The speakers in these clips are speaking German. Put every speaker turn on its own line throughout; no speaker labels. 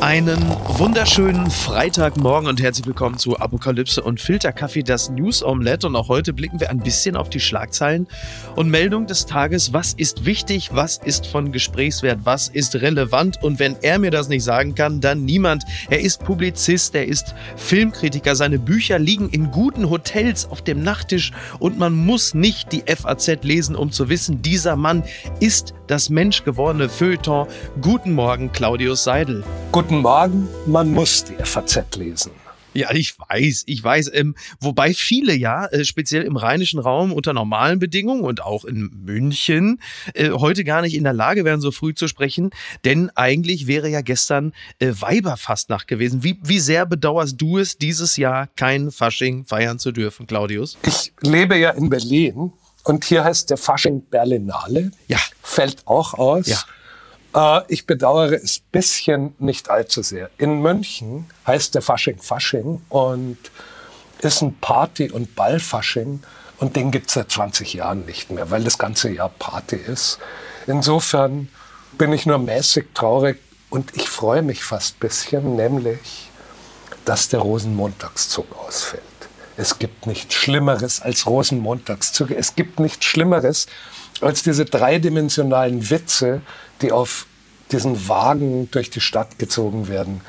Einen wunderschönen Freitagmorgen und herzlich willkommen zu Apokalypse und Filterkaffee, das News Omelette. Und auch heute blicken wir ein bisschen auf die Schlagzeilen und Meldung des Tages. Was ist wichtig? Was ist von Gesprächswert? Was ist relevant? Und wenn er mir das nicht sagen kann, dann niemand. Er ist Publizist, er ist Filmkritiker. Seine Bücher liegen in guten Hotels auf dem Nachttisch und man muss nicht die FAZ lesen, um zu wissen, dieser Mann ist das menschgewordene Feuilleton. Guten Morgen, Claudius Seidel.
Guten Morgen, man muss die FAZ lesen.
Ja, ich weiß, ich weiß. Ähm, wobei viele ja, äh, speziell im rheinischen Raum unter normalen Bedingungen und auch in München, äh, heute gar nicht in der Lage wären, so früh zu sprechen. Denn eigentlich wäre ja gestern äh, Weiberfastnacht gewesen. Wie, wie sehr bedauerst du es, dieses Jahr kein Fasching feiern zu dürfen, Claudius?
Ich lebe ja in Berlin und hier heißt der Fasching Berlinale.
Ja.
Fällt auch aus.
Ja.
Äh, ich bedauere es bisschen nicht allzu sehr. In München heißt der Fasching Fasching und ist ein Party- und Ballfasching. Und den gibt es seit 20 Jahren nicht mehr, weil das ganze Jahr Party ist. Insofern bin ich nur mäßig traurig und ich freue mich fast ein bisschen, nämlich, dass der Rosenmontagszug ausfällt. Es gibt nichts Schlimmeres als Rosenmontagszüge. Es gibt nichts Schlimmeres als diese dreidimensionalen Witze, die auf diesen Wagen durch die Stadt gezogen werden.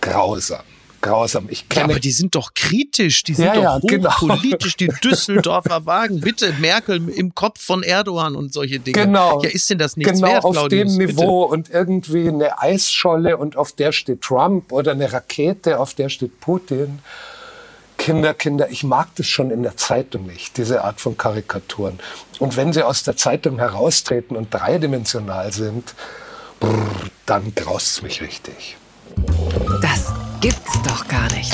Grausam. Grausam. Ich
Ja,
kenne
aber die sind doch kritisch, die sind
Ja,
doch
ja, genau.
hochpolitisch, die Düsseldorfer Wagen. Bitte, Merkel im Kopf von Erdogan und solche Dinge.
Genau.
Ja, ist denn das nichts
genau
wert,
auf
Claudius?
dem
Bitte.
Niveau und irgendwie eine Eisscholle und auf der steht Trump oder eine Rakete, auf der steht Putin. Kinder, Kinder, ich mag das schon in der Zeitung nicht, diese Art von Karikaturen. Und wenn sie aus der Zeitung heraustreten und dreidimensional sind, brr, dann graust es mich richtig.
Das gibt's doch gar nicht.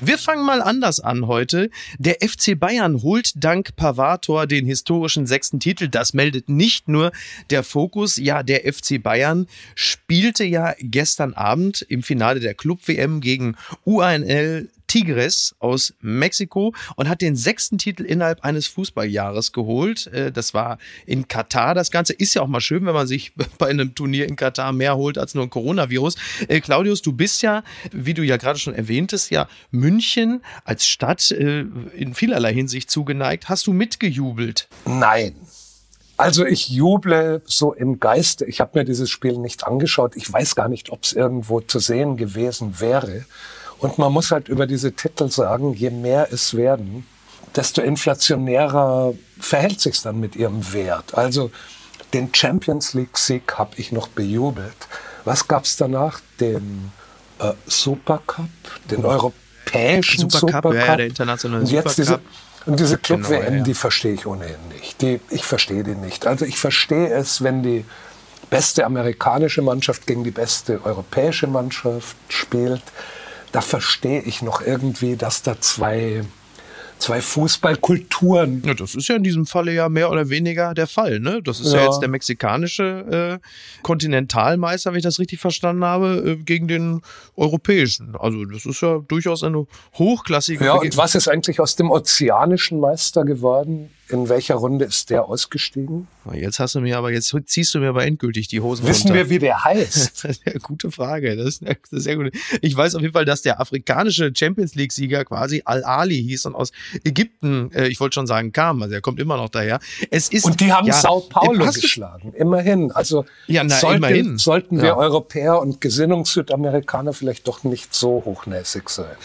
Wir fangen mal anders an heute. Der FC Bayern holt dank Pavator den historischen sechsten Titel. Das meldet nicht nur der Fokus. Ja, der FC Bayern spielte ja gestern Abend im Finale der Club-WM gegen UANL Tigres aus Mexiko und hat den sechsten Titel innerhalb eines Fußballjahres geholt. Äh, Das war in Katar. Das Ganze ist ja auch mal schön, wenn man sich bei einem Turnier in Katar mehr holt als nur ein Coronavirus. Äh, Claudius, du bist ja, wie du ja gerade schon erwähntest, ja München als Stadt äh, in vielerlei Hinsicht zugeneigt. Hast du mitgejubelt?
Nein. Also ich juble so im Geiste. Ich habe mir dieses Spiel nicht angeschaut. Ich weiß gar nicht, ob es irgendwo zu sehen gewesen wäre. Und man muss halt über diese Titel sagen, je mehr es werden, desto inflationärer verhält sich dann mit ihrem Wert. Also den Champions League-Sieg habe ich noch bejubelt. Was gab es danach? Den äh, Supercup, den europäischen
Supercup,
Supercup.
ja, der internationale
Und jetzt diese,
Supercup.
und diese Club-WM,
Genau, ja.
die verstehe ich ohnehin nicht. Die, ich verstehe die nicht. Also ich verstehe es, wenn die beste amerikanische Mannschaft gegen die beste europäische Mannschaft spielt. Da verstehe ich noch irgendwie, dass da zwei, zwei Fußballkulturen
Ja, das ist ja in diesem Falle ja mehr oder weniger der Fall. Ne? Das ist ja,
Ja.
jetzt der mexikanische äh, Kontinentalmeister, wenn ich das richtig verstanden habe, äh, gegen den europäischen. Also das ist ja durchaus eine hochklassige
Ja,
Bege-
und was ist eigentlich aus dem ozeanischen Meister geworden? In welcher Runde ist der ausgestiegen?
Jetzt hast du mir aber, jetzt ziehst du mir aber endgültig die Hosen
Wissen
runter.
wir, wie der heißt?
Das ist eine gute Frage. Das ist eine das ist sehr gut. Ich weiß auf jeden Fall, dass der afrikanische Champions League-Sieger quasi Al-Ali hieß und aus Ägypten, äh, ich wollte schon sagen, kam. Also er kommt immer noch daher. Es ist,
Und die haben
ja,
Sao Paulo geschlagen. Immerhin. Also
Ja, na,
sollten,
immerhin.
sollten wir
Ja.
Europäer und Gesinnungssüdamerikaner vielleicht doch nicht so hochnäsig sein.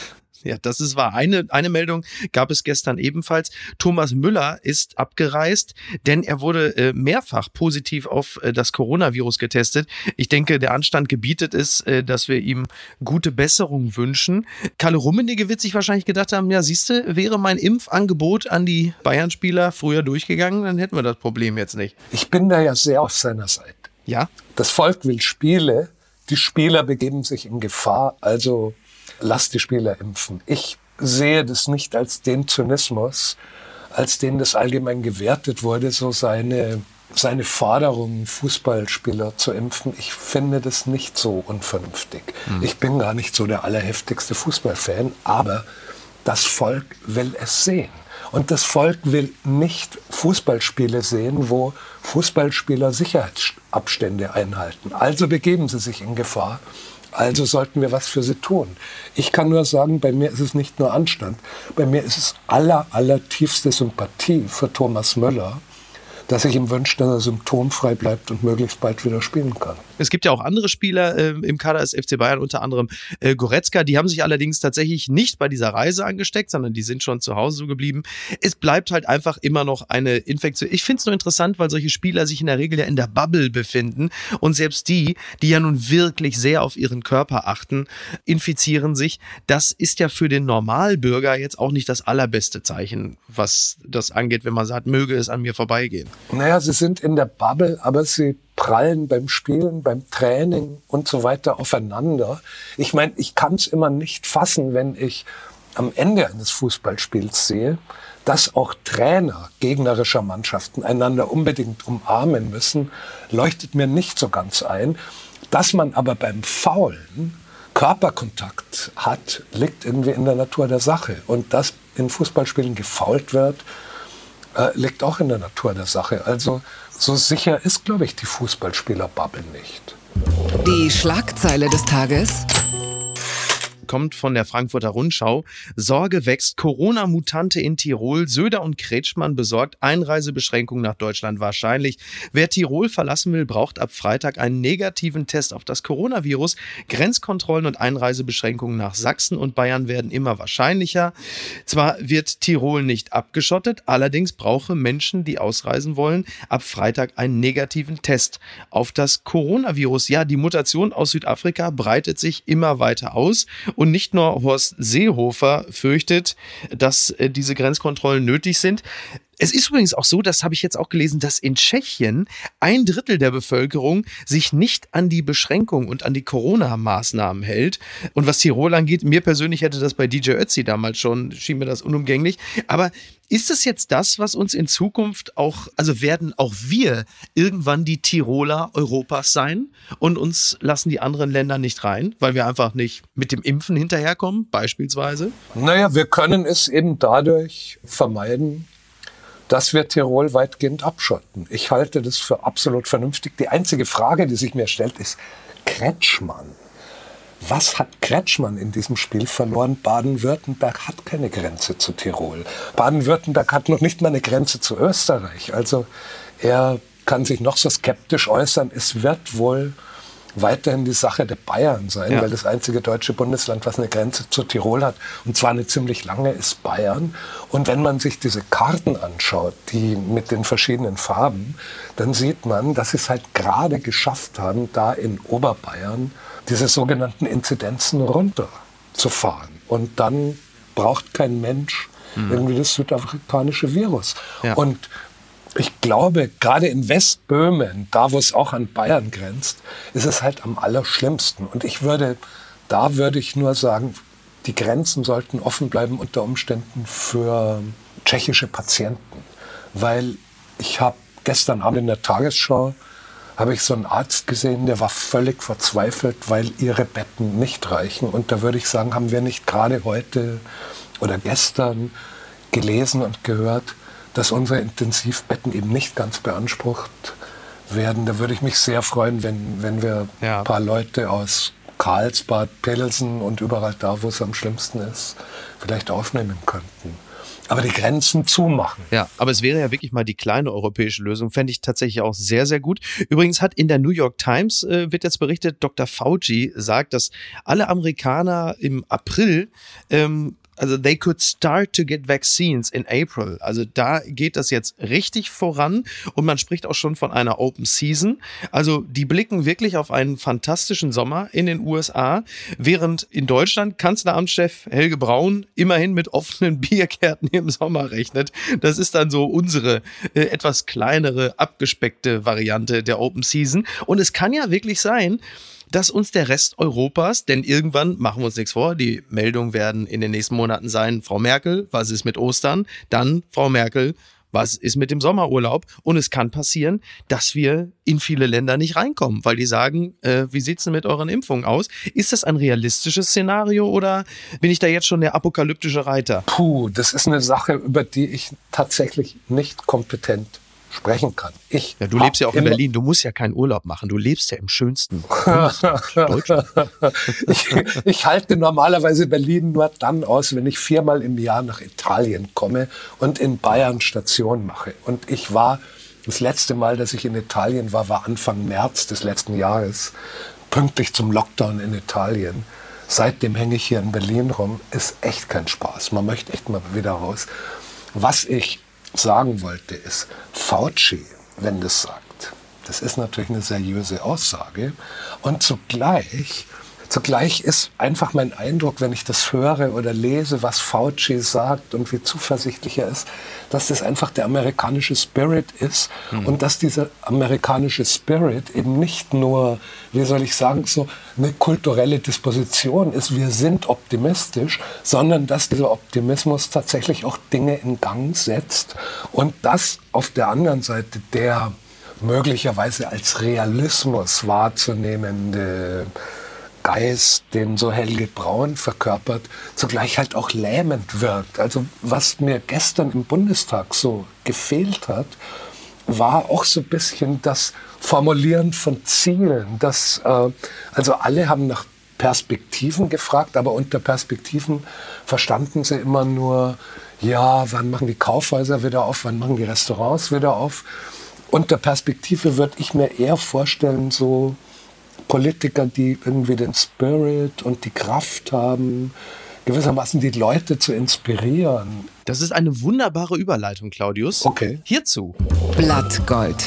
Ja, das ist wahr. Eine, eine Meldung gab es gestern ebenfalls. Thomas Müller ist abgereist, denn er wurde äh, mehrfach positiv auf äh, das Coronavirus getestet. Ich denke, der Anstand gebietet es, äh, dass wir ihm gute Besserung wünschen. Kalle Rummenigge wird sich wahrscheinlich gedacht haben, ja, siehste, wäre mein Impfangebot an die Bayern-Spieler früher durchgegangen, dann hätten wir das Problem jetzt nicht.
Ich bin da ja sehr auf seiner Seite.
Ja?
Das Volk will Spiele, die Spieler begeben sich in Gefahr, also lass die Spieler impfen. Ich sehe das nicht als den Zynismus, als den das allgemein gewertet wurde, so seine, seine Forderung, Fußballspieler zu impfen. Ich finde das nicht so unvernünftig. Ich bin gar nicht so der allerheftigste Fußballfan, aber das Volk will es sehen. Und das Volk will nicht Fußballspiele sehen, wo Fußballspieler Sicherheitsabstände einhalten. Also begeben sie sich in Gefahr. Also sollten wir was für sie tun. Ich kann nur sagen, bei mir ist es nicht nur Anstand, bei mir ist es aller, aller tiefste Sympathie für Thomas Möller, dass ich ihm wünsche, dass er symptomfrei bleibt und möglichst bald wieder spielen kann.
Es gibt ja auch andere Spieler äh, im Kader des FC Bayern, unter anderem äh, Goretzka. Die haben sich allerdings tatsächlich nicht bei dieser Reise angesteckt, sondern die sind schon zu Hause so geblieben. Es bleibt halt einfach immer noch eine Infektion. Ich finde es nur interessant, weil solche Spieler sich in der Regel ja in der Bubble befinden und selbst die, die ja nun wirklich sehr auf ihren Körper achten, infizieren sich. Das ist ja für den Normalbürger jetzt auch nicht das allerbeste Zeichen, was das angeht, wenn man sagt, möge es an mir vorbeigehen.
Naja, sie sind in der Bubble, aber sie prallen beim Spielen, beim Training und so weiter aufeinander. Ich meine, ich kann es immer nicht fassen, wenn ich am Ende eines Fußballspiels sehe, dass auch Trainer gegnerischer Mannschaften einander unbedingt umarmen müssen, leuchtet mir nicht so ganz ein. Dass man aber beim Faulen Körperkontakt hat, liegt irgendwie in der Natur der Sache. Und dass in Fußballspielen gefault wird, äh, liegt auch in der Natur der Sache. Also so sicher ist, glaube ich, die Fußballspieler-Bubble nicht.
Die Schlagzeile des Tages
kommt von der Frankfurter Rundschau. Sorge wächst, Corona-Mutante in Tirol. Söder und Kretschmann besorgt Einreisebeschränkungen nach Deutschland wahrscheinlich. Wer Tirol verlassen will, braucht ab Freitag einen negativen Test auf das Coronavirus. Grenzkontrollen und Einreisebeschränkungen nach Sachsen und Bayern werden immer wahrscheinlicher. Zwar wird Tirol nicht abgeschottet, allerdings brauche Menschen, die ausreisen wollen, ab Freitag einen negativen Test auf das Coronavirus. Ja, die Mutation aus Südafrika breitet sich immer weiter aus nicht nur Horst Seehofer fürchtet, dass äh, diese Grenzkontrollen nötig sind. Es ist übrigens auch so, das habe ich jetzt auch gelesen, dass in Tschechien ein Drittel der Bevölkerung sich nicht an die Beschränkung und an die Corona-Maßnahmen hält. Und was Tirol angeht, mir persönlich hätte das bei DJ Ötzi damals schon, schien mir das unumgänglich. Aber ist es jetzt das, was uns in Zukunft auch, also werden auch wir irgendwann die Tiroler Europas sein und uns lassen die anderen Länder nicht rein, weil wir einfach nicht mit dem Impfen hinterherkommen, beispielsweise?
Naja, wir können es eben dadurch vermeiden, dass wir Tirol weitgehend abschotten. Ich halte das für absolut vernünftig. Die einzige Frage, die sich mir stellt, ist Kretschmann. Was hat Kretschmann in diesem Spiel verloren? Baden-Württemberg hat keine Grenze zu Tirol. Baden-Württemberg hat noch nicht mal eine Grenze zu Österreich. Also er kann sich noch so skeptisch äußern. Es wird wohl weiterhin die Sache der Bayern sein, ja. weil das einzige deutsche Bundesland, was eine Grenze zu Tirol hat, und zwar eine ziemlich lange, ist Bayern. Und wenn man sich diese Karten anschaut, die mit den verschiedenen Farben, dann sieht man, dass sie es halt gerade geschafft haben, da in Oberbayern diese sogenannten Inzidenzen runterzufahren. Und dann braucht kein Mensch mhm. irgendwie das südafrikanische Virus. Ja. Und ich glaube, gerade in Westböhmen, da wo es auch an Bayern grenzt, ist es halt am allerschlimmsten. Und ich würde, da würde ich nur sagen, die Grenzen sollten offen bleiben unter Umständen für tschechische Patienten. Weil ich habe gestern Abend in der Tagesschau habe ich so einen Arzt gesehen, der war völlig verzweifelt, weil ihre Betten nicht reichen. Und da würde ich sagen, haben wir nicht gerade heute oder gestern gelesen und gehört, dass unsere Intensivbetten eben nicht ganz beansprucht werden. Da würde ich mich sehr freuen, wenn, wenn wir ja. ein paar Leute aus Karlsbad, Pilsen und überall da, wo es am schlimmsten ist, vielleicht aufnehmen könnten. Aber die Grenzen zumachen.
Ja, aber es wäre ja wirklich mal die kleine europäische Lösung, fände ich tatsächlich auch sehr, sehr gut. Übrigens hat in der New York Times, äh, wird jetzt berichtet, Dr. Fauci sagt, dass alle Amerikaner im April ähm, also they could start to get vaccines in April. Also da geht das jetzt richtig voran und man spricht auch schon von einer Open Season. Also die blicken wirklich auf einen fantastischen Sommer in den USA, während in Deutschland Kanzleramtschef Helge Braun immerhin mit offenen Biergärten im Sommer rechnet. Das ist dann so unsere äh, etwas kleinere, abgespeckte Variante der Open Season. Und es kann ja wirklich sein, dass uns der Rest Europas, denn irgendwann machen wir uns nichts vor, die Meldungen werden in den nächsten Monaten sein, Frau Merkel, was ist mit Ostern? Dann, Frau Merkel, was ist mit dem Sommerurlaub? Und es kann passieren, dass wir in viele Länder nicht reinkommen, weil die sagen, äh, wie sieht's denn mit euren Impfungen aus? Ist das ein realistisches Szenario oder bin ich da jetzt schon der apokalyptische Reiter?
Puh, das ist eine Sache, über die ich tatsächlich nicht kompetent sprechen kann. Ich
ja, du lebst ja auch in Berlin, du musst ja keinen Urlaub machen, du lebst ja im schönsten Deutschland.
ich, ich halte normalerweise Berlin nur dann aus, wenn ich viermal im Jahr nach Italien komme und in Bayern Station mache. Und ich war, das letzte Mal, dass ich in Italien war, war Anfang März des letzten Jahres, pünktlich zum Lockdown in Italien. Seitdem hänge ich hier in Berlin rum. Ist echt kein Spaß. Man möchte echt mal wieder raus. Was ich sagen wollte, ist, Fauci, wenn das sagt, das ist natürlich eine seriöse Aussage. Und zugleich Zugleich ist einfach mein Eindruck, wenn ich das höre oder lese, was Fauci sagt und wie zuversichtlich er ist, dass das einfach der amerikanische Spirit ist mhm. und dass dieser amerikanische Spirit eben nicht nur, wie soll ich sagen, so eine kulturelle Disposition ist, wir sind optimistisch, sondern dass dieser Optimismus tatsächlich auch Dinge in Gang setzt und das auf der anderen Seite der möglicherweise als Realismus wahrzunehmende Geist, den so Helge Braun verkörpert, zugleich halt auch lähmend wirkt. Also was mir gestern im Bundestag so gefehlt hat, war auch so ein bisschen das Formulieren von Zielen. Das, äh, also alle haben nach Perspektiven gefragt, aber unter Perspektiven verstanden sie immer nur, ja, wann machen die Kaufhäuser wieder auf, wann machen die Restaurants wieder auf. Unter Perspektive würde ich mir eher vorstellen, so Politiker, die irgendwie den Spirit und die Kraft haben, gewissermaßen die Leute zu inspirieren.
Das ist eine wunderbare Überleitung, Claudius.
Okay.
Hierzu.
Blattgold.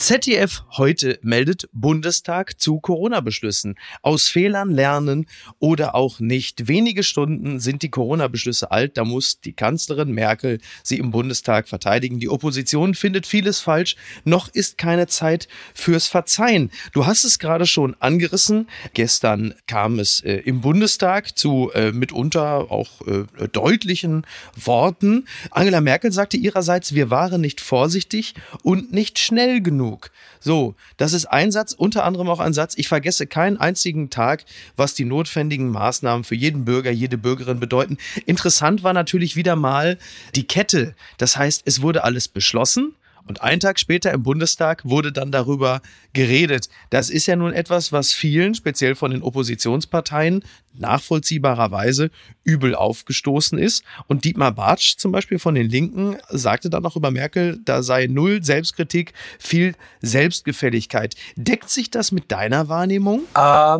ZDF heute meldet Bundestag zu Corona-Beschlüssen. Aus Fehlern lernen oder auch nicht. Wenige Stunden sind die Corona-Beschlüsse alt. Da muss die Kanzlerin Merkel sie im Bundestag verteidigen. Die Opposition findet vieles falsch. Noch ist keine Zeit fürs Verzeihen. Du hast es gerade schon angerissen. Gestern kam es äh, im Bundestag zu äh, mitunter auch äh, deutlichen Worten. Angela Merkel sagte ihrerseits, wir waren nicht vorsichtig und nicht schnell genug genug. So, das ist ein Satz, unter anderem auch ein Satz, ich vergesse keinen einzigen Tag, was die notwendigen Maßnahmen für jeden Bürger, jede Bürgerin bedeuten. Interessant war natürlich wieder mal die Kette. Das heißt, es wurde alles beschlossen, und einen Tag später im Bundestag wurde dann darüber geredet. Das ist ja nun etwas, was vielen, speziell von den Oppositionsparteien, nachvollziehbarerweise übel aufgestoßen ist. Und Dietmar Bartsch zum Beispiel von den Linken sagte dann noch über Merkel, da sei null Selbstkritik, viel Selbstgefälligkeit. Deckt sich das mit deiner Wahrnehmung?
Äh,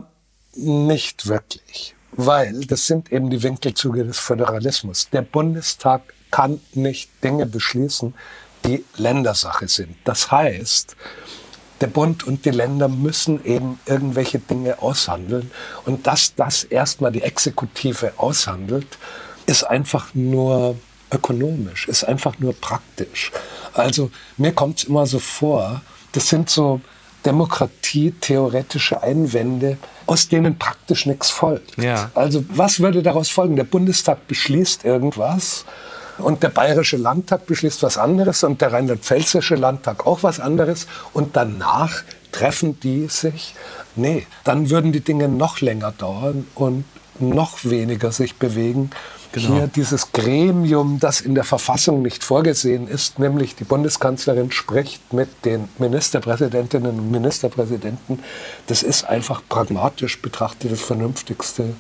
nicht wirklich. Weil das sind eben die Winkelzüge des Föderalismus. Der Bundestag kann nicht Dinge beschließen, die Ländersache sind. Das heißt, der Bund und die Länder müssen eben irgendwelche Dinge aushandeln. Und dass das erstmal die Exekutive aushandelt, ist einfach nur ökonomisch, ist einfach nur praktisch. Also mir kommt es immer so vor, das sind so demokratietheoretische Einwände, aus denen praktisch nichts folgt.
Ja.
Also was würde daraus folgen? Der Bundestag beschließt irgendwas und der Bayerische Landtag beschließt was anderes und der Rheinland-Pfälzische Landtag auch was anderes und danach treffen die sich. Nee, dann würden die Dinge noch länger dauern und noch weniger sich bewegen. Genau. Hier dieses Gremium, das in der Verfassung nicht vorgesehen ist, nämlich die Bundeskanzlerin spricht mit den Ministerpräsidentinnen und Ministerpräsidenten, das ist einfach pragmatisch betrachtet das vernünftigste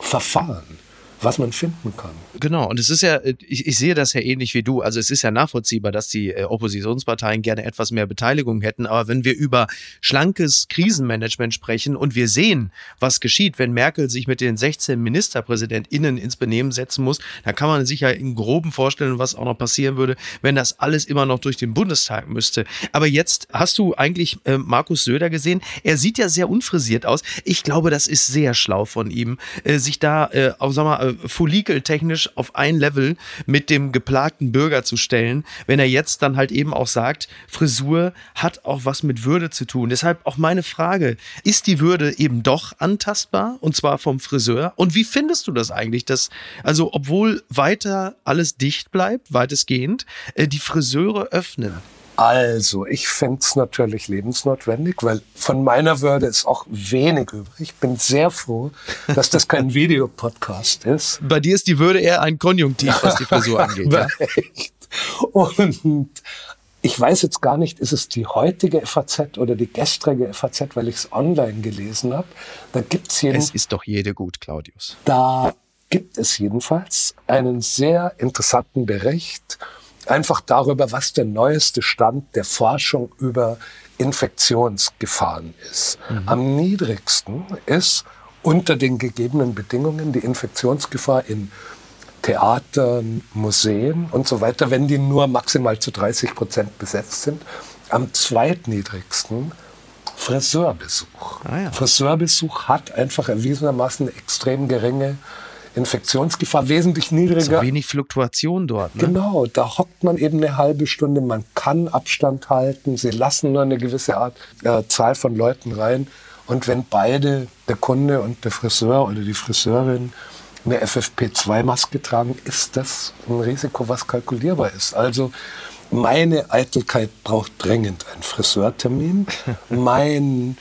Verfahren was man finden kann.
Genau, und es ist ja, ich, ich sehe das ja ähnlich wie du. Also es ist ja nachvollziehbar, dass die äh, Oppositionsparteien gerne etwas mehr Beteiligung hätten. Aber wenn wir über schlankes Krisenmanagement sprechen und wir sehen, was geschieht, wenn Merkel sich mit den 16 MinisterpräsidentInnen ins Benehmen setzen muss, dann kann man sich ja in groben vorstellen, was auch noch passieren würde, wenn das alles immer noch durch den Bundestag müsste. Aber jetzt hast du eigentlich äh, Markus Söder gesehen. Er sieht ja sehr unfrisiert aus. Ich glaube, das ist sehr schlau von ihm, äh, sich da, äh, auch, sag mal, äh, follikeltechnisch auf ein Level mit dem geplagten Bürger zu stellen, wenn er jetzt dann halt eben auch sagt, Frisur hat auch was mit Würde zu tun. Deshalb auch meine Frage, ist die Würde eben doch antastbar und zwar vom Friseur? Und wie findest du das eigentlich, dass, also obwohl weiter alles dicht bleibt, weitestgehend, äh, die Friseure öffnen?
Also, ich fände es natürlich lebensnotwendig, weil von meiner Würde ist auch wenig übrig. Ich bin sehr froh, dass das kein Videopodcast ist.
Bei dir ist die Würde eher ein Konjunktiv, was die Frisur angeht. ja?
Und ich weiß jetzt gar nicht, ist es die heutige FAZ oder die gestrige FAZ, weil ich es online gelesen habe. Da gibt's jeden,
Es ist doch jede gut, Claudius.
da gibt es jedenfalls einen sehr interessanten Bericht einfach darüber, was der neueste Stand der Forschung über Infektionsgefahren ist. Am niedrigsten ist unter den gegebenen Bedingungen die Infektionsgefahr in Theatern, Museen und so weiter, wenn die nur maximal zu 30 Prozent besetzt sind. Am zweitniedrigsten Friseurbesuch.
Ah ja.
Friseurbesuch hat einfach erwiesenermaßen eine extrem geringe Infektionsgefahr, wesentlich niedriger.
So wenig Fluktuation dort. Ne?
Genau, da hockt man eben eine halbe Stunde, man kann Abstand halten, sie lassen nur eine gewisse Art äh, Zahl von Leuten rein. Und wenn beide, der Kunde und der Friseur oder die Friseurin, eine FFP2-Maske tragen, ist das ein Risiko, was kalkulierbar ist. Also meine Eitelkeit braucht dringend einen Friseurtermin. Mein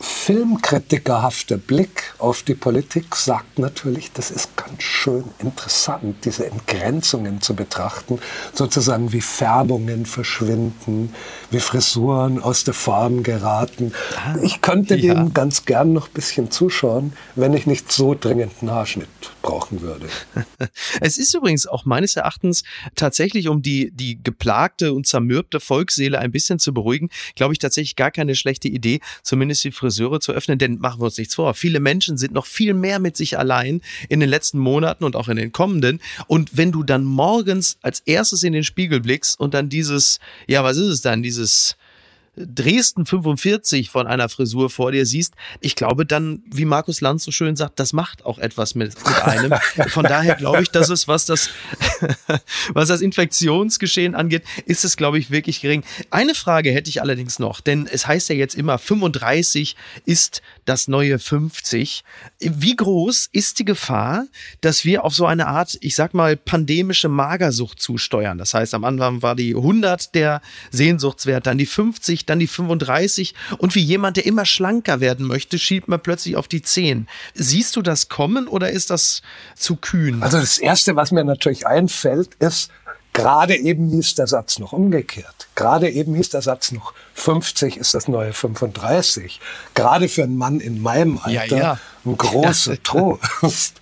filmkritikerhafter Blick auf die Politik sagt natürlich, das ist ganz schön interessant, diese Entgrenzungen zu betrachten, sozusagen wie Färbungen verschwinden, wie Frisuren aus der Form geraten. Ich könnte
ja.
dem ganz gern noch ein bisschen zuschauen, wenn ich nicht so dringend einen Haarschnitt brauchen würde.
Es ist übrigens auch meines Erachtens tatsächlich, um die, die geplagte und zermürbte Volksseele ein bisschen zu beruhigen, glaube ich tatsächlich gar keine schlechte Idee, zumindest die Friseure zu öffnen, denn machen wir uns nichts vor. Viele Menschen sind noch viel mehr mit sich allein in den letzten Monaten und auch in den kommenden. Und wenn du dann morgens als erstes in den Spiegel blickst und dann dieses, ja, was ist es dann, dieses, Dresden 45 von einer Frisur vor dir siehst, ich glaube dann, wie Markus Lanz so schön sagt, das macht auch etwas mit, mit einem. Von daher glaube ich, dass es, was das, was das Infektionsgeschehen angeht, ist es, glaube ich, wirklich gering. Eine Frage hätte ich allerdings noch, denn es heißt ja jetzt immer, 35 ist das neue 50. Wie groß ist die Gefahr, dass wir auf so eine Art, ich sag mal, pandemische Magersucht zusteuern? Das heißt, am Anfang war die 100 der Sehnsuchtswert, dann die 50, dann die 35 und wie jemand, der immer schlanker werden möchte, schiebt man plötzlich auf die 10. Siehst du das kommen oder ist das zu kühn?
Also das Erste, was mir natürlich einfällt, ist, gerade eben hieß der Satz noch umgekehrt. Gerade eben hieß der Satz noch 50 ist das neue 35. Gerade für einen Mann in meinem
Ja,
Alter
ja.
ein großer Trost.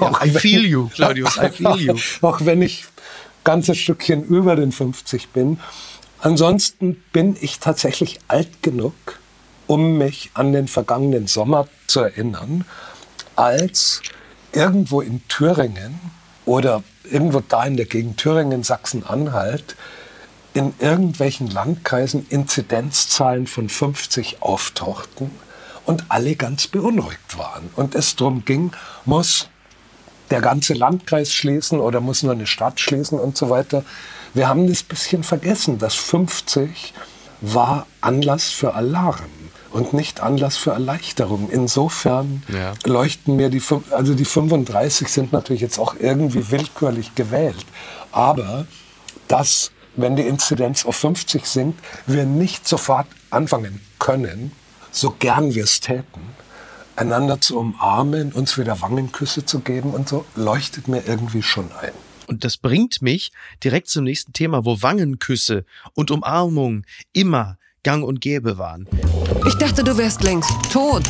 Auch
I
wenn-
feel you, Claudius, I feel you.
Auch wenn ich ganzes Stückchen über den 50 bin. Ansonsten bin ich tatsächlich alt genug, um mich an den vergangenen Sommer zu erinnern, als irgendwo in Thüringen oder irgendwo da in der Gegend Thüringen, Sachsen-Anhalt, in irgendwelchen Landkreisen Inzidenzzahlen von 50 auftauchten und alle ganz beunruhigt waren. Und es darum ging, muss der ganze Landkreis schließen oder muss nur eine Stadt schließen und so weiter. Wir haben das bisschen vergessen, dass 50 war Anlass für Alarm und nicht Anlass für Erleichterung. Insofern
Ja.
leuchten mir die, also die 35 sind natürlich jetzt auch irgendwie willkürlich gewählt. Aber dass, wenn die Inzidenz auf 50 sinkt, wir nicht sofort anfangen können, so gern wir es täten, einander zu umarmen, uns wieder Wangenküsse zu geben und so, leuchtet mir irgendwie schon ein.
Und das bringt mich direkt zum nächsten Thema, wo Wangenküsse und Umarmung immer gang und gäbe waren.
Ich dachte, du wärst längst tot.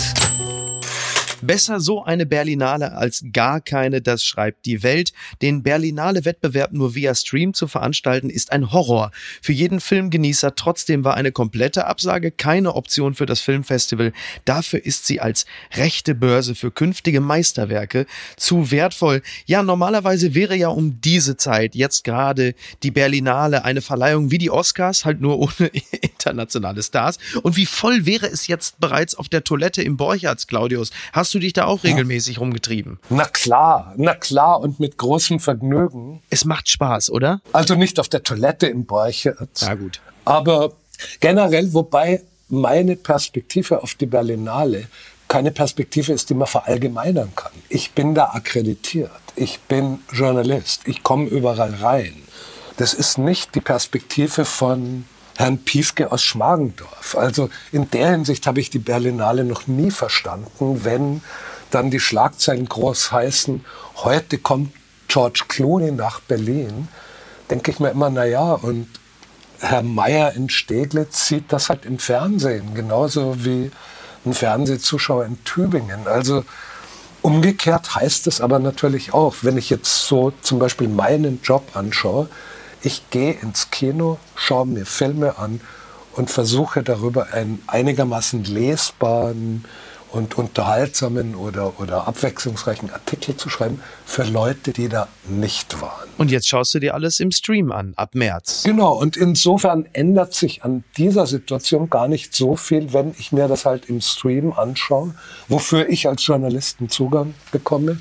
Besser so eine Berlinale als gar keine, das schreibt die Welt. Den Berlinale-Wettbewerb nur via Stream zu veranstalten, ist ein Horror. Für jeden Filmgenießer trotzdem war eine komplette Absage keine Option für das Filmfestival. Dafür ist sie als rechte Börse für künftige Meisterwerke zu wertvoll. Ja, normalerweise wäre ja um diese Zeit jetzt gerade die Berlinale eine Verleihung wie die Oscars, halt nur ohne internationale Stars. Und wie voll wäre es jetzt bereits auf der Toilette im Borchards, Claudius? Hast du du dich da auch regelmäßig rumgetrieben?
Na klar, na klar und mit großem Vergnügen.
Es macht Spaß, oder?
Also nicht auf der Toilette im Borchertz.
Ja, gut.
Aber generell, wobei meine Perspektive auf die Berlinale keine Perspektive ist, die man verallgemeinern kann. Ich bin da akkreditiert. Ich bin Journalist. Ich komme überall rein. Das ist nicht die Perspektive von Herrn Piefke aus Schmargendorf. Also in der Hinsicht habe ich die Berlinale noch nie verstanden, wenn dann die Schlagzeilen groß heißen, heute kommt George Clooney nach Berlin, denke ich mir immer, na ja, und Herr Meyer in Steglitz sieht das halt im Fernsehen, genauso wie ein Fernsehzuschauer in Tübingen. Also umgekehrt heißt es aber natürlich auch, wenn ich jetzt so zum Beispiel meinen Job anschaue, ich gehe ins Kino, schaue mir Filme an und versuche darüber einen einigermaßen lesbaren und unterhaltsamen oder, oder abwechslungsreichen Artikel zu schreiben für Leute, die da nicht waren.
Und jetzt schaust du dir alles im Stream an, ab März.
Genau, und insofern ändert sich an dieser Situation gar nicht so viel, wenn ich mir das halt im Stream anschaue, wofür ich als Journalisten Zugang bekomme.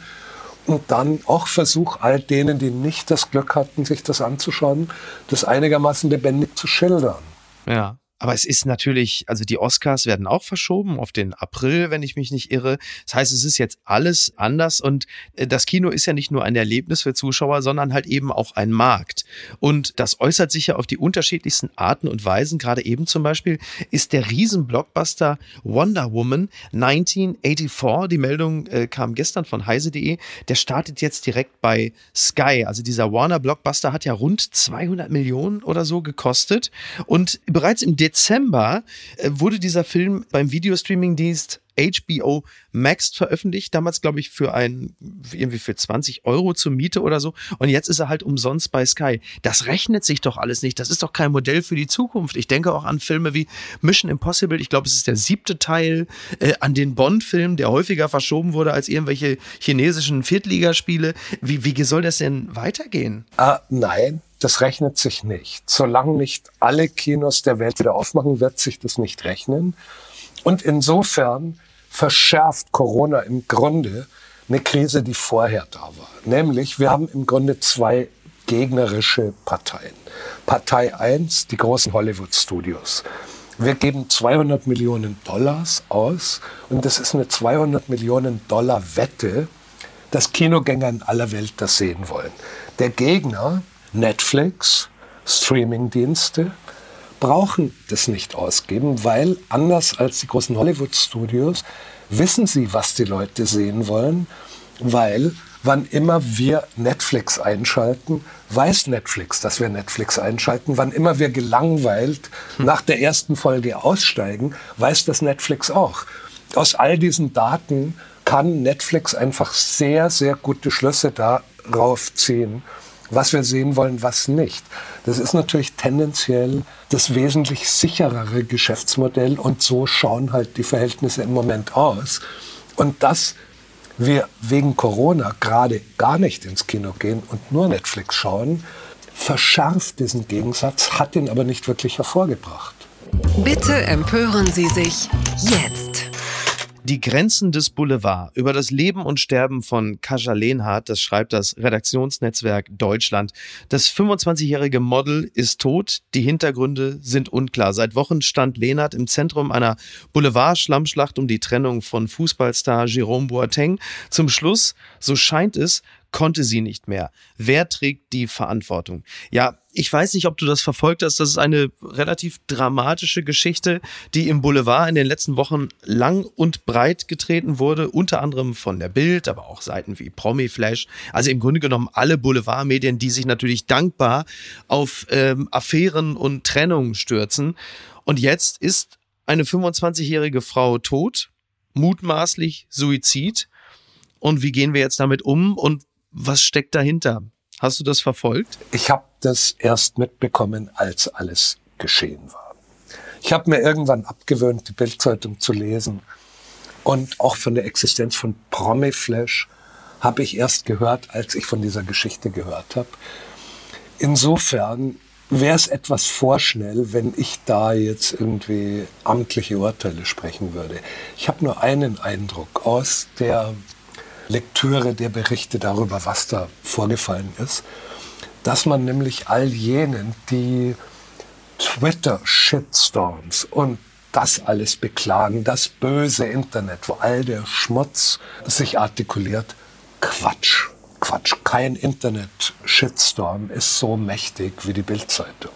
Und dann auch versuche, all denen, die nicht das Glück hatten, sich das anzuschauen, das einigermaßen lebendig zu schildern.
Ja. Aber es ist natürlich, also die Oscars werden auch verschoben auf den April, wenn ich mich nicht irre. Das heißt, es ist jetzt alles anders und äh, das Kino ist ja nicht nur ein Erlebnis für Zuschauer, sondern halt eben auch ein Markt. Und das äußert sich ja auf die unterschiedlichsten Arten und Weisen. Gerade eben zum Beispiel ist der Riesenblockbuster Wonder Woman 1984, die Meldung äh, kam gestern von heise.de, der startet jetzt direkt bei Sky. Also dieser Warner Blockbuster hat ja rund 200 Millionen oder so gekostet und bereits im Dezember äh, wurde dieser Film beim Videostreaming-Dienst HBO Max veröffentlicht, damals glaube ich für ein, irgendwie für 20 Euro zur Miete oder so. Und jetzt ist er halt umsonst bei Sky. Das rechnet sich doch alles nicht. Das ist doch kein Modell für die Zukunft. Ich denke auch an Filme wie Mission Impossible. Ich glaube, es ist der siebte Teil, äh, an den Bond-Film, der häufiger verschoben wurde als irgendwelche chinesischen Viertligaspiele. Wie, wie soll das denn weitergehen?
Ah, nein, das rechnet sich nicht. Solange nicht alle Kinos der Welt wieder aufmachen, wird sich das nicht rechnen. Und insofern verschärft Corona im Grunde eine Krise, die vorher da war. Nämlich, wir haben im Grunde zwei gegnerische Parteien. Partei 1, die großen Hollywood-Studios. Wir geben 200 Millionen Dollars aus und das ist eine 200 Millionen Dollar Wette, dass Kinogänger in aller Welt das sehen wollen. Der Gegner, Netflix, Streamingdienste brauchen das nicht ausgeben, weil anders als die großen Hollywood-Studios wissen sie, was die Leute sehen wollen, weil wann immer wir Netflix einschalten, weiß Netflix, dass wir Netflix einschalten. Wann immer wir gelangweilt nach der ersten Folge aussteigen, weiß das Netflix auch. Aus all diesen Daten kann Netflix einfach sehr, sehr gute Schlüsse darauf ziehen, was wir sehen wollen, was nicht. Das ist natürlich tendenziell das wesentlich sicherere Geschäftsmodell und so schauen halt die Verhältnisse im Moment aus. Und dass wir wegen Corona gerade gar nicht ins Kino gehen und nur Netflix schauen, verschärft diesen Gegensatz, hat ihn aber nicht wirklich hervorgebracht.
Bitte empören Sie sich jetzt.
Die Grenzen des Boulevard über das Leben und Sterben von Kaja Lehnhardt, das schreibt das Redaktionsnetzwerk Deutschland. Das 25-jährige Model ist tot, die Hintergründe sind unklar. Seit Wochen stand Lehnhardt im Zentrum einer Boulevard-Schlammschlacht um die Trennung von Fußballstar Jerome Boateng. Zum Schluss, so scheint es, konnte sie nicht mehr. Wer trägt die Verantwortung? Ja, ich weiß nicht, ob du das verfolgt hast. Das ist eine relativ dramatische Geschichte, die im Boulevard in den letzten Wochen lang und breit getreten wurde, unter anderem von der Bild, aber auch Seiten wie Promiflash. Also im Grunde genommen alle Boulevardmedien, die sich natürlich dankbar auf ähm, Affären und Trennungen stürzen. Und jetzt ist eine 25-jährige Frau tot, mutmaßlich Suizid. Und wie gehen wir jetzt damit um und was steckt dahinter? Hast du das verfolgt?
Ich habe das erst mitbekommen, als alles geschehen war. Ich habe mir irgendwann abgewöhnt, die Bildzeitung zu lesen. Und auch von der Existenz von Promiflash habe ich erst gehört, als ich von dieser Geschichte gehört habe. Insofern wäre es etwas vorschnell, wenn ich da jetzt irgendwie amtliche Urteile sprechen würde. Ich habe nur einen Eindruck aus der Lektüre der Berichte darüber, was da vorgefallen ist, dass man nämlich all jenen, die Twitter-Shitstorms und das alles beklagen, das böse Internet, wo all der Schmutz sich artikuliert, Quatsch. Quatsch. Kein Internet-Shitstorm ist so mächtig wie die Bildzeitung.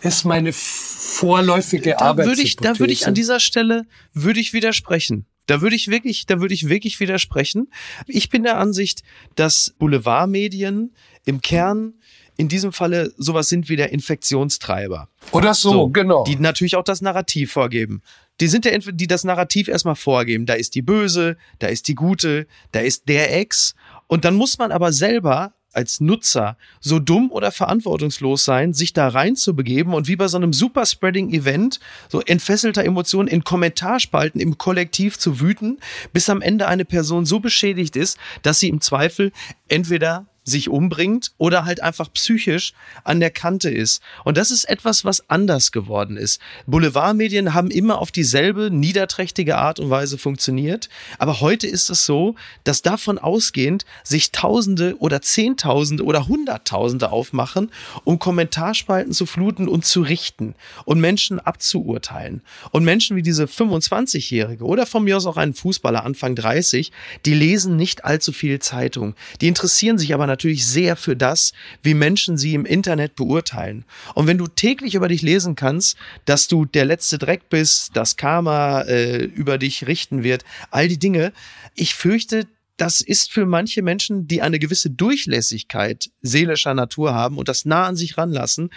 Ist meine vorläufige
da
Arbeit.
Würde ich, da würde ich an dieser Stelle würde ich widersprechen. Da würde ich wirklich, da würde ich wirklich widersprechen. Ich bin der Ansicht, dass Boulevardmedien im Kern in diesem Falle sowas sind wie der Infektionstreiber.
Oder so, so, genau.
Die natürlich auch das Narrativ vorgeben. Die sind der, die das Narrativ erstmal vorgeben. Da ist die Böse, da ist die Gute, da ist der Ex. Und dann muss man aber selber als Nutzer so dumm oder verantwortungslos sein, sich da reinzubegeben und wie bei so einem Superspreading-Event, so entfesselter Emotionen in Kommentarspalten im Kollektiv zu wüten, bis am Ende eine Person so beschädigt ist, dass sie im Zweifel entweder sich umbringt oder halt einfach psychisch an der Kante ist. Und das ist etwas, was anders geworden ist. Boulevardmedien haben immer auf dieselbe niederträchtige Art und Weise funktioniert. Aber heute ist es so, dass davon ausgehend sich Tausende oder Zehntausende oder Hunderttausende aufmachen, um Kommentarspalten zu fluten und zu richten und Menschen abzuurteilen. Und Menschen wie diese 25-Jährige oder von mir aus auch ein Fußballer Anfang 30, die lesen nicht allzu viel Zeitung. Die interessieren sich aber natürlich natürlich sehr für das, wie Menschen sie im Internet beurteilen. Und wenn du täglich über dich lesen kannst, dass du der letzte Dreck bist, dass Karma äh, über dich richten wird, all die Dinge, ich fürchte, das ist für manche Menschen, die eine gewisse Durchlässigkeit seelischer Natur haben und das nah an sich ranlassen,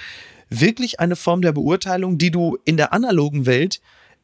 wirklich eine Form der Beurteilung, die du in der analogen Welt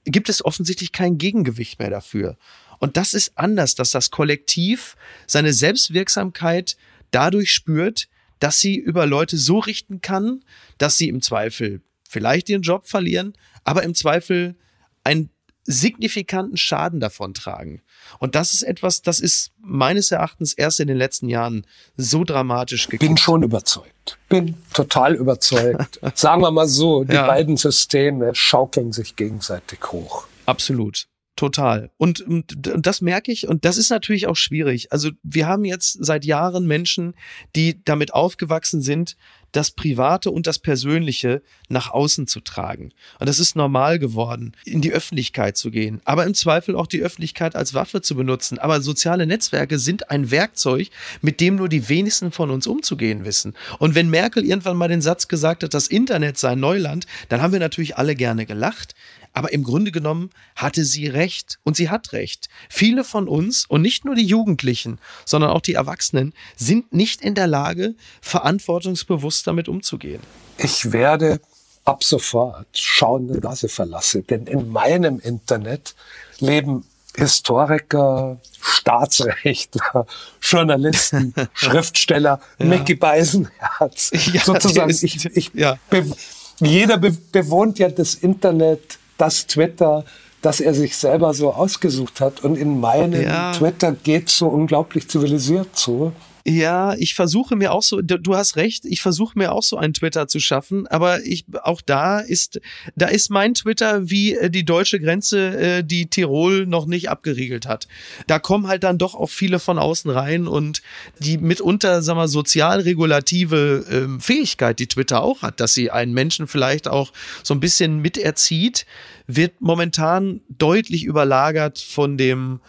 gibt es offensichtlich kein Gegengewicht mehr dafür. Und das ist anders, dass das Kollektiv seine Selbstwirksamkeit dadurch spürt, dass sie über Leute so richten kann, dass sie im Zweifel vielleicht ihren Job verlieren, aber im Zweifel einen signifikanten Schaden davon tragen. Und das ist etwas, das ist meines Erachtens erst in den letzten Jahren so dramatisch
gekippt. Bin schon überzeugt. Bin total überzeugt. Sagen wir mal so, die ja. beiden Systeme schaukeln sich gegenseitig hoch.
Absolut. Total. Und, und, das merke ich und das ist natürlich auch schwierig. Also wir haben jetzt seit Jahren Menschen, die damit aufgewachsen sind, das Private und das Persönliche nach außen zu tragen. Und das ist normal geworden, in die Öffentlichkeit zu gehen, aber im Zweifel auch die Öffentlichkeit als Waffe zu benutzen. Aber soziale Netzwerke sind ein Werkzeug, mit dem nur die wenigsten von uns umzugehen wissen. Und wenn Merkel irgendwann mal den Satz gesagt hat, das Internet sei Neuland, dann haben wir natürlich alle gerne gelacht. Aber im Grunde genommen hatte sie recht und sie hat recht. Viele von uns und nicht nur die Jugendlichen, sondern auch die Erwachsenen sind nicht in der Lage, verantwortungsbewusst damit umzugehen.
Ich werde ab sofort schauende Nase verlassen, denn in meinem Internet leben Historiker, Staatsrechtler, Journalisten, Schriftsteller, ja. Mickey Beisenherz. Ja, Sozusagen, ich, ich, ja. be, jeder be, bewohnt ja das Internet das Twitter, das er sich selber so ausgesucht hat. Und in meinem ja. Twitter geht so unglaublich zivilisiert zu.
Ja, ich versuche mir auch so, du hast recht, ich versuche mir auch so einen Twitter zu schaffen, aber ich auch da ist da ist mein Twitter wie äh, die deutsche Grenze, äh, die Tirol noch nicht abgeriegelt hat. Da kommen halt dann doch auch viele von außen rein und die mitunter, sag mal, sozialregulative ähm, Fähigkeit, die Twitter auch hat, dass sie einen Menschen vielleicht auch so ein bisschen miterzieht, wird momentan deutlich überlagert von dem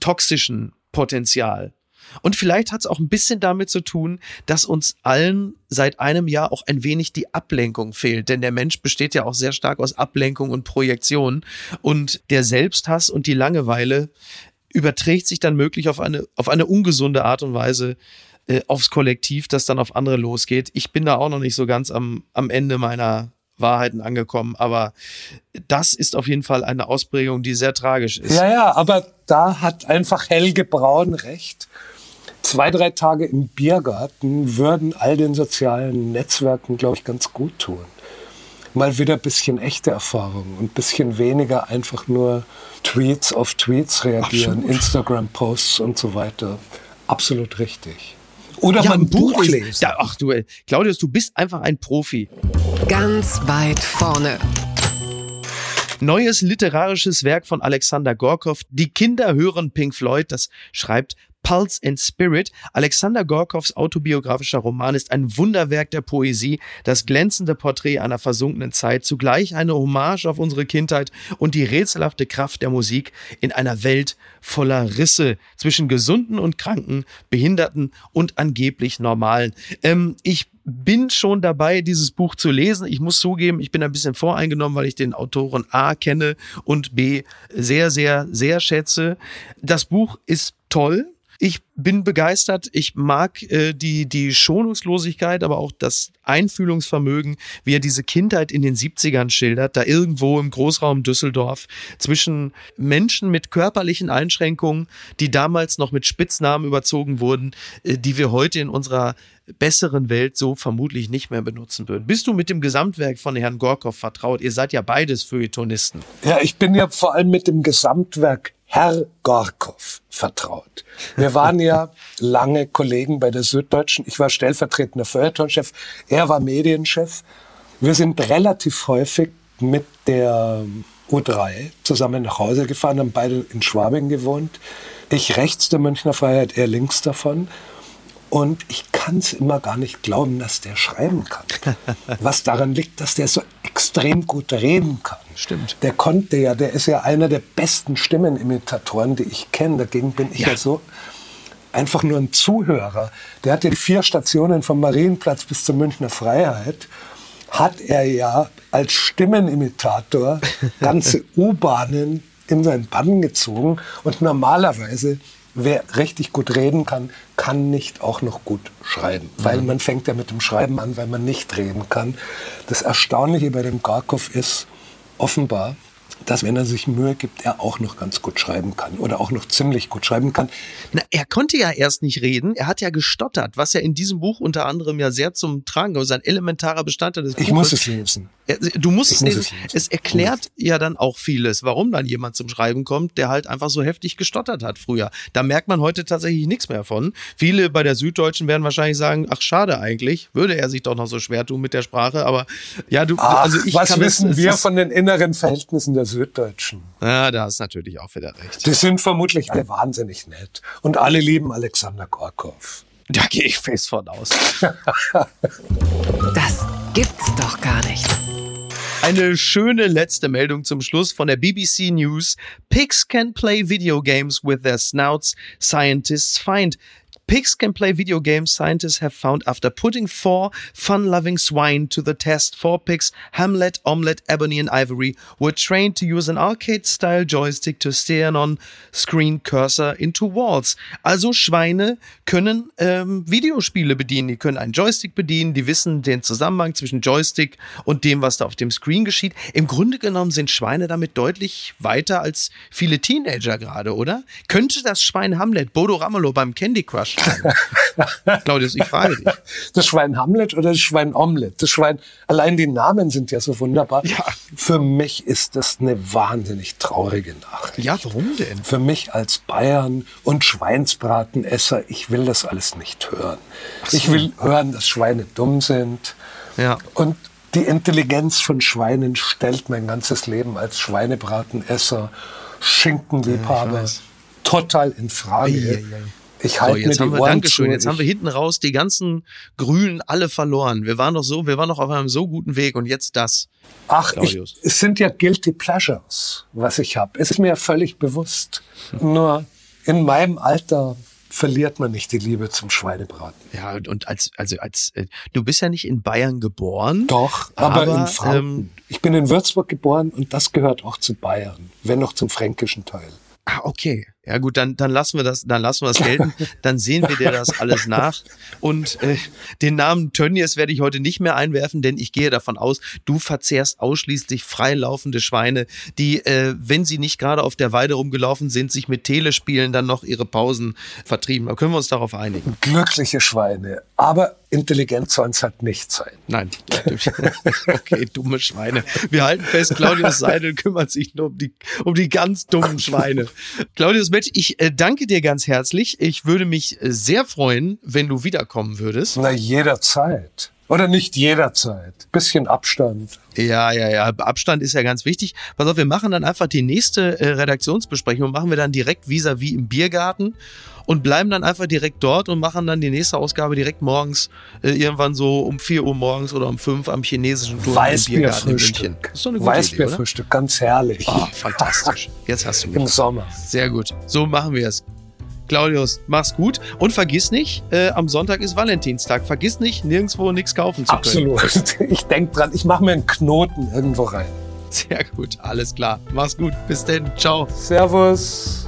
toxischen Potenzial. Und vielleicht hat es auch ein bisschen damit zu tun, dass uns allen seit einem Jahr auch ein wenig die Ablenkung fehlt. Denn der Mensch besteht ja auch sehr stark aus Ablenkung und Projektion. Und der Selbsthass und die Langeweile überträgt sich dann möglich auf eine, auf eine ungesunde Art und Weise äh, aufs Kollektiv, das dann auf andere losgeht. Ich bin da auch noch nicht so ganz am, am Ende meiner Wahrheiten angekommen, aber das ist auf jeden Fall eine Ausprägung, die sehr tragisch ist.
Ja, ja, aber da hat einfach Helge Braun recht zwei, drei Tage im Biergarten würden all den sozialen Netzwerken, glaube ich, ganz gut tun. Mal wieder ein bisschen echte Erfahrung und ein bisschen weniger einfach nur Tweets auf Tweets reagieren, Instagram-Posts und so weiter. Absolut richtig.
Oder ja, mal ein Buch, Buch lesen. Da, ach du, Claudius, du bist einfach ein Profi.
Ganz weit vorne.
Neues literarisches Werk von Alexander Gorkov. Die Kinder hören Pink Floyd. Das schreibt Pulse and Spirit. Alexander Gorkovs autobiografischer Roman ist ein Wunderwerk der Poesie, das glänzende Porträt einer versunkenen Zeit, zugleich eine Hommage auf unsere Kindheit und die rätselhafte Kraft der Musik in einer Welt voller Risse zwischen Gesunden und Kranken, Behinderten und angeblich Normalen. Ähm, ich bin schon dabei, dieses Buch zu lesen. Ich muss zugeben, ich bin ein bisschen voreingenommen, weil ich den Autoren A kenne und B sehr, sehr, sehr schätze. Das Buch ist toll. Ich bin begeistert. Ich mag äh, die, die Schonungslosigkeit, aber auch das Einfühlungsvermögen, wie er diese Kindheit in den 70ern schildert, da irgendwo im Großraum Düsseldorf zwischen Menschen mit körperlichen Einschränkungen, die damals noch mit Spitznamen überzogen wurden, äh, die wir heute in unserer besseren Welt so vermutlich nicht mehr benutzen würden. Bist du mit dem Gesamtwerk von Herrn Gorkow vertraut? Ihr seid ja beides Feuilletonisten.
Ja, ich bin ja vor allem mit dem Gesamtwerk Herr Gorkow vertraut. Wir waren ja lange Kollegen bei der Süddeutschen. Ich war stellvertretender Feuilletonchef, er war Medienchef. Wir sind relativ häufig mit der U3 zusammen nach Hause gefahren, haben beide in Schwabing gewohnt. Ich rechts der Münchner Freiheit, er links davon. Und ich kann es immer gar nicht glauben, dass der schreiben kann. Was daran liegt, dass der so extrem gut reden kann.
Stimmt.
Der konnte ja, der ist ja einer der besten Stimmenimitatoren, die ich kenne. Dagegen bin ich ja, ja so einfach nur ein Zuhörer. Der hat ja die vier Stationen vom Marienplatz bis zur Münchner Freiheit hat er ja als Stimmenimitator ganze U-Bahnen in seinen Bann gezogen und normalerweise wer richtig gut reden kann, kann nicht auch noch gut schreiben. Mhm. Weil man fängt ja mit dem Schreiben an, weil man nicht reden kann. Das Erstaunliche bei dem Garkov ist offenbar, dass wenn er sich Mühe gibt, er auch noch ganz gut schreiben kann oder auch noch ziemlich gut schreiben kann.
Na, er konnte ja erst nicht reden, er hat ja gestottert, was ja in diesem Buch unter anderem ja sehr zum Tragen kommt, sein elementarer Bestandteil des
Buches. Ich muss es lesen.
Du musst es lesen. es Es erklärt ja dann auch vieles, warum dann jemand zum Schreiben kommt, der halt einfach so heftig gestottert hat früher. Da merkt man heute tatsächlich nichts mehr von. Viele bei der Süddeutschen werden wahrscheinlich sagen, ach schade eigentlich, würde er sich doch noch so schwer tun mit der Sprache, aber ja, du,
ach, also ich was wissen es, wir von den inneren Verhältnissen der Süddeutschen?
Ja, da hast natürlich auch wieder recht.
Die sind vermutlich alle wahnsinnig nett und alle lieben Alexander Gorkov.
Da gehe ich fest von aus.
das gibt's doch gar nicht.
Eine schöne letzte Meldung zum Schluss von der BBC News. Pigs can play video games with their snouts, scientists find. Pigs can play video games, scientists have found after putting four fun loving swine to the test. Four pigs, Hamlet, Omelette, Ebony, and Ivory, were trained to use an arcade style joystick to steer an on screen cursor into walls. Also Schweine können ähm, Videospiele bedienen, die können einen Joystick bedienen, die wissen den Zusammenhang zwischen Joystick und dem, was da auf dem Screen geschieht. Im Grunde genommen sind Schweine damit deutlich weiter als viele Teenager gerade, oder? Könnte das Schwein Hamlet Bodo Ramelow beim Candy Crush Claudius, ich frage dich.
Das Schwein Hamlet oder das Schwein Omelette? Das Schwein, allein die Namen sind ja so wunderbar. Ja. Für mich ist das eine wahnsinnig traurige Nachricht.
Ja, warum denn?
Für mich als Bayern und Schweinsbratenesser, ich will das alles nicht hören. So. Ich will hören, dass Schweine dumm sind. Ja. Und die Intelligenz von Schweinen stellt mein ganzes Leben als Schweinebratenesser, Schinkenliebhaber ja, total in Frage. Ei, ei, ei.
Ich halte so, jetzt haben wir, Dankeschön, jetzt haben wir hinten raus die ganzen Grünen alle verloren. Wir waren doch so, wir waren doch auf einem so guten Weg und jetzt das.
Ach, ich, es sind ja guilty pleasures, was ich habe. Es ist mir ja völlig bewusst. Nur in meinem Alter verliert man nicht die Liebe zum Schweinebraten.
Ja, und als, also als, äh, du bist ja nicht in Bayern geboren.
Doch, aber, aber in Franken. Ähm, ich bin in Würzburg geboren und das gehört auch zu Bayern, wenn noch zum fränkischen Teil.
Ah, okay. Ja gut, dann, dann lassen wir das, dann lassen wir das gelten. Dann sehen wir dir das alles nach. Und äh, den Namen Tönnies werde ich heute nicht mehr einwerfen, denn ich gehe davon aus, du verzehrst ausschließlich freilaufende Schweine, die, äh, wenn sie nicht gerade auf der Weide rumgelaufen sind, sich mit Telespielen dann noch ihre Pausen vertrieben. Da können wir uns darauf einigen.
Glückliche Schweine. Aber intelligent sollen es halt nicht sein.
Nein. okay, dumme Schweine. Wir halten fest, Claudius Seidel kümmert sich nur um die, um die ganz dummen Schweine. Claudius Mensch, ich äh, danke dir ganz herzlich. Ich würde mich äh, sehr freuen, wenn du wiederkommen würdest.
Na, jederzeit. Oder nicht jederzeit. Bisschen Abstand.
Ja, ja, ja. Abstand ist ja ganz wichtig. Pass auf, wir machen dann einfach die nächste äh, Redaktionsbesprechung, machen wir dann direkt vis-à-vis im Biergarten und bleiben dann einfach direkt dort und machen dann die nächste Ausgabe direkt morgens, äh, irgendwann so um 4 Uhr morgens oder um 5 am chinesischen Turm.
Das ist doch eine gute Weißbierfrühstück, ganz herrlich.
Oh, fantastisch. Jetzt hast du mich.
Im Sommer.
Sehr gut. So machen wir es. Claudius, mach's gut und vergiss nicht, äh, am Sonntag ist Valentinstag. Vergiss nicht, nirgendwo nichts kaufen zu
Absolut. können. Absolut. Ich denk dran, ich mache mir einen Knoten irgendwo rein.
Sehr gut, alles klar. Mach's gut. Bis denn. Ciao.
Servus.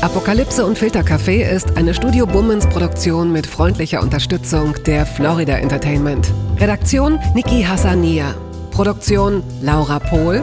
Apokalypse und Filtercafé ist eine Studio Bummens Produktion mit freundlicher Unterstützung der Florida Entertainment. Redaktion Niki Hassania. Produktion Laura Pohl.